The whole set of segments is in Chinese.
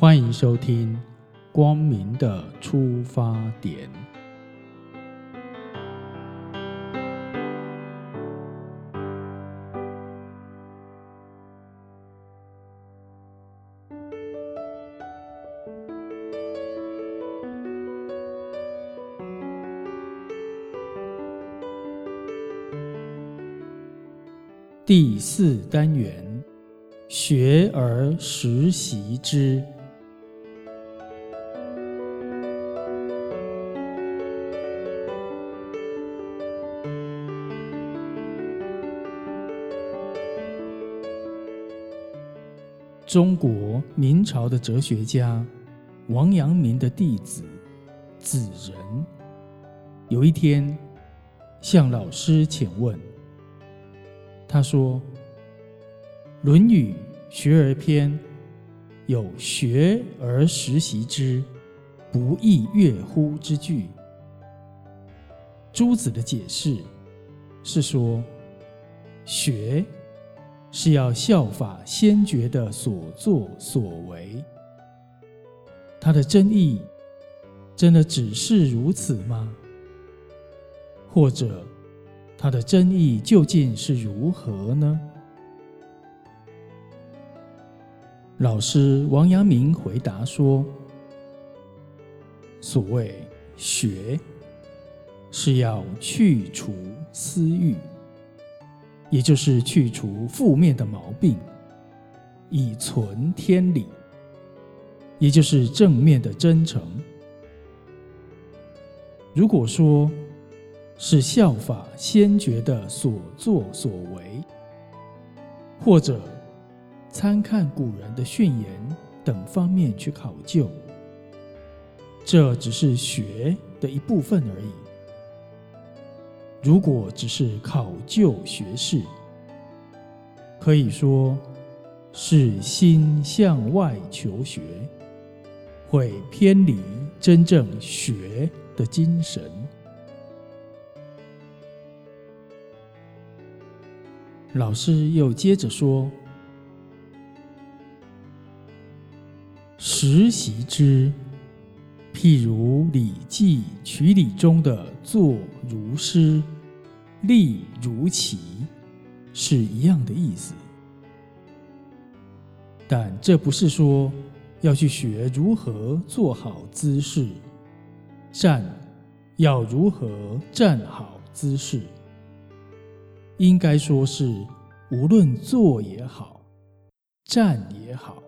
欢迎收听《光明的出发点》。第四单元。学而时习之。中国明朝的哲学家王阳明的弟子子仁，有一天向老师请问，他说。《论语·学而篇》有“学而时习之，不亦说乎”之句。朱子的解释是说，学是要效法先觉的所作所为。他的真意真的只是如此吗？或者，他的真意究竟是如何呢？老师王阳明回答说：“所谓学，是要去除私欲，也就是去除负面的毛病，以存天理，也就是正面的真诚。如果说是效法先觉的所作所为，或者……”参看古人的训言等方面去考究，这只是学的一部分而已。如果只是考究学士，可以说是心向外求学，会偏离真正学的精神。老师又接着说。实习之，譬如《礼记·曲礼》中的“坐如师，立如棋”，是一样的意思。但这不是说要去学如何做好姿势，站要如何站好姿势。应该说是，无论坐也好，站也好。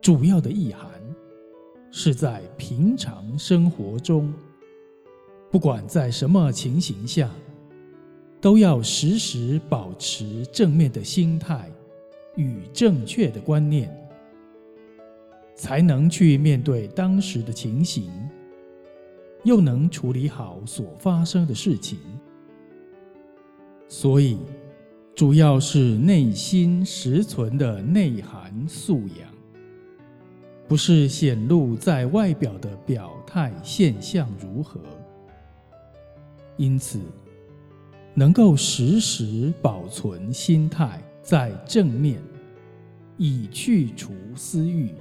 主要的意涵是在平常生活中，不管在什么情形下，都要时时保持正面的心态与正确的观念，才能去面对当时的情形，又能处理好所发生的事情。所以，主要是内心实存的内涵素养。不是显露在外表的表态现象如何，因此能够时时保存心态在正面，以去除私欲，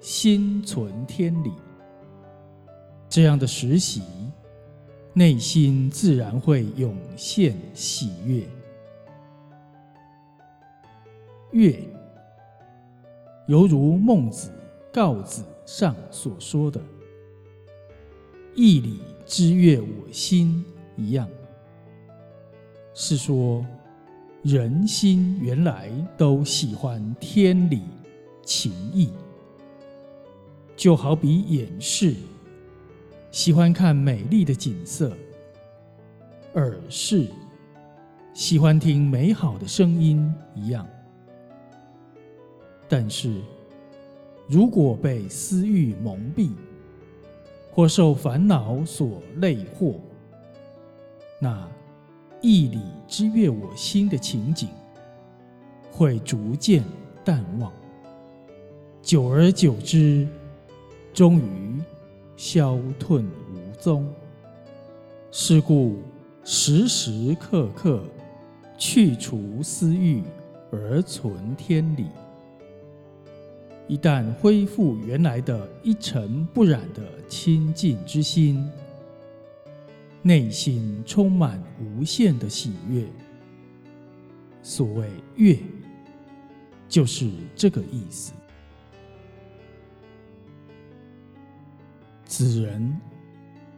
心存天理。这样的实习，内心自然会涌现喜悦。悦，犹如孟子。告子上所说的“义理之悦我心”一样，是说人心原来都喜欢天理情义，就好比眼视喜欢看美丽的景色，耳视喜欢听美好的声音一样，但是。如果被私欲蒙蔽，或受烦恼所累惑，那义理之悦我心的情景，会逐渐淡忘，久而久之，终于消退无踪。是故时时刻刻去除私欲，而存天理。一旦恢复原来的一尘不染的清净之心，内心充满无限的喜悦。所谓“悦”，就是这个意思。此人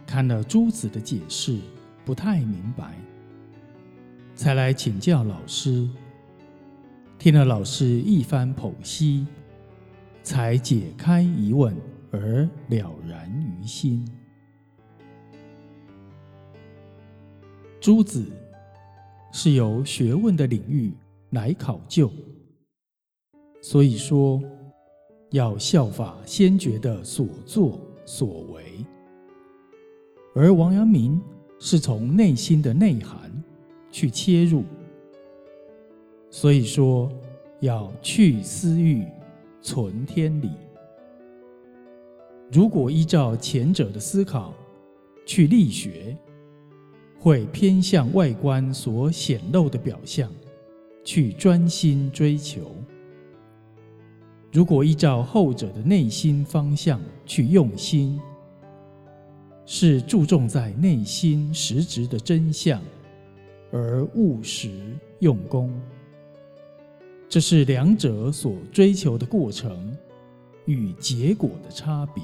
看了朱子的解释，不太明白，才来请教老师。听了老师一番剖析。才解开疑问而了然于心。诸子是由学问的领域来考究，所以说要效法先觉的所作所为，而王阳明是从内心的内涵去切入，所以说要去私欲。存天理。如果依照前者的思考去力学，会偏向外观所显露的表象去专心追求；如果依照后者的内心方向去用心，是注重在内心实质的真相，而务实用功。这是两者所追求的过程与结果的差别。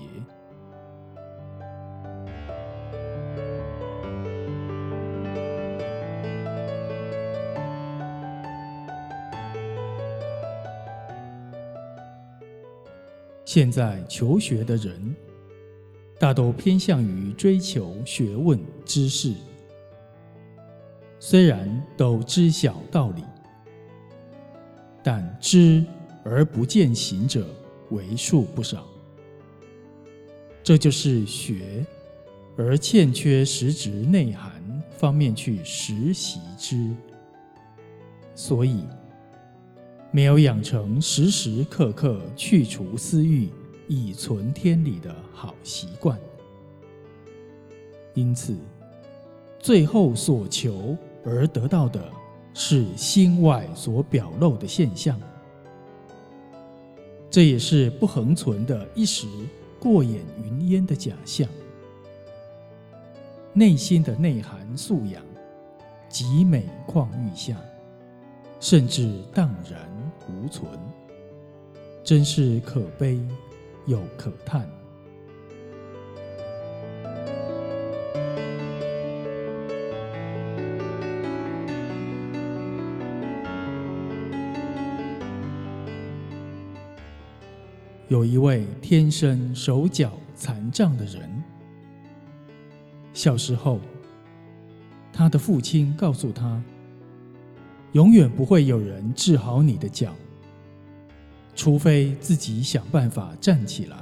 现在求学的人，大都偏向于追求学问知识，虽然都知晓道理。但知而不见行者为数不少，这就是学而欠缺实质内涵方面去实习之，所以没有养成时时刻刻去除私欲以存天理的好习惯，因此最后所求而得到的。是心外所表露的现象，这也是不恒存的一时过眼云烟的假象。内心的内涵素养极美况愈下，甚至荡然无存，真是可悲又可叹。有一位天生手脚残障的人，小时候，他的父亲告诉他：“永远不会有人治好你的脚，除非自己想办法站起来。”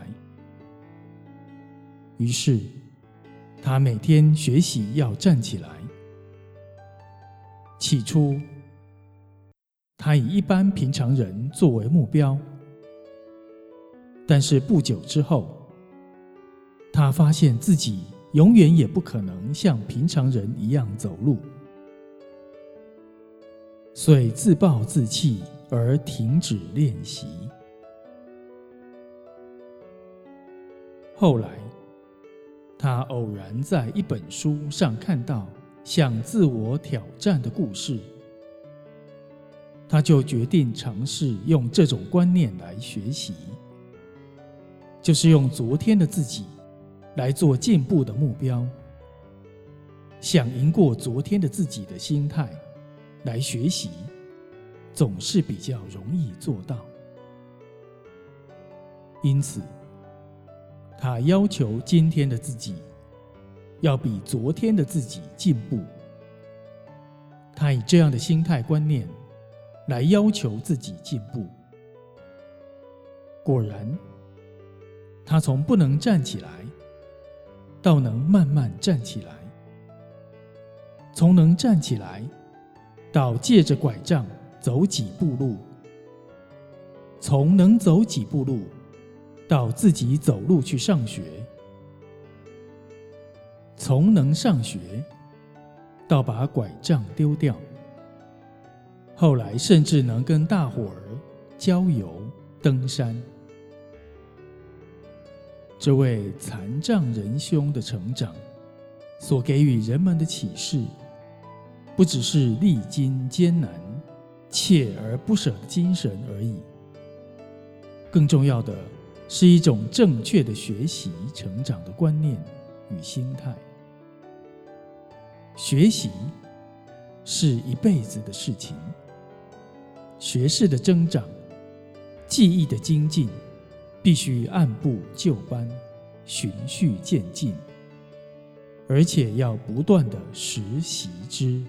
于是，他每天学习要站起来。起初，他以一般平常人作为目标。但是不久之后，他发现自己永远也不可能像平常人一样走路，所以自暴自弃而停止练习。后来，他偶然在一本书上看到想自我挑战的故事，他就决定尝试用这种观念来学习。就是用昨天的自己来做进步的目标，想赢过昨天的自己的心态来学习，总是比较容易做到。因此，他要求今天的自己要比昨天的自己进步。他以这样的心态观念来要求自己进步，果然。他从不能站起来，到能慢慢站起来；从能站起来，到借着拐杖走几步路；从能走几步路，到自己走路去上学；从能上学，到把拐杖丢掉；后来甚至能跟大伙儿郊游、登山。这位残障仁兄的成长，所给予人们的启示，不只是历经艰难、锲而不舍的精神而已，更重要的是一种正确的学习、成长的观念与心态。学习是一辈子的事情，学识的增长、技艺的精进。必须按部就班、循序渐进，而且要不断的实习之。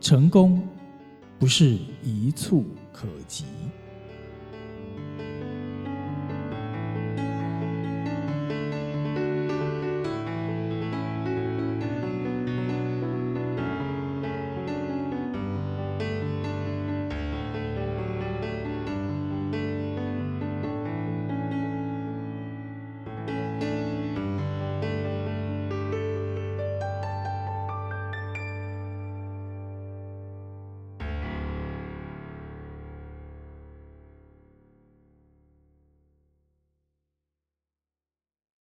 成功不是一蹴可及。